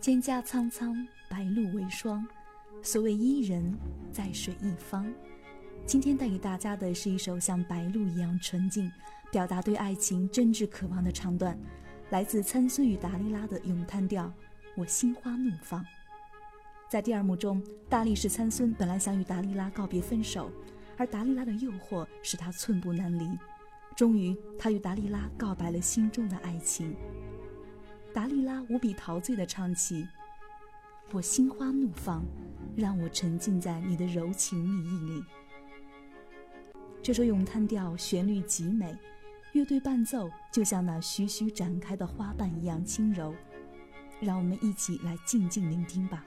蒹葭苍苍，白露为霜。所谓伊人，在水一方。今天带给大家的是一首像白露一样纯净，表达对爱情真挚渴望的唱段，来自参孙与达利拉的咏叹调《我心花怒放》。在第二幕中，大力士参孙本来想与达利拉告别分手，而达利拉的诱惑使他寸步难离。终于，他与达利拉告白了心中的爱情。达利拉无比陶醉地唱起：“我心花怒放，让我沉浸在你的柔情蜜意里。”这首咏叹调旋律极美，乐队伴奏就像那徐徐展开的花瓣一样轻柔，让我们一起来静静聆听吧。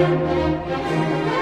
Música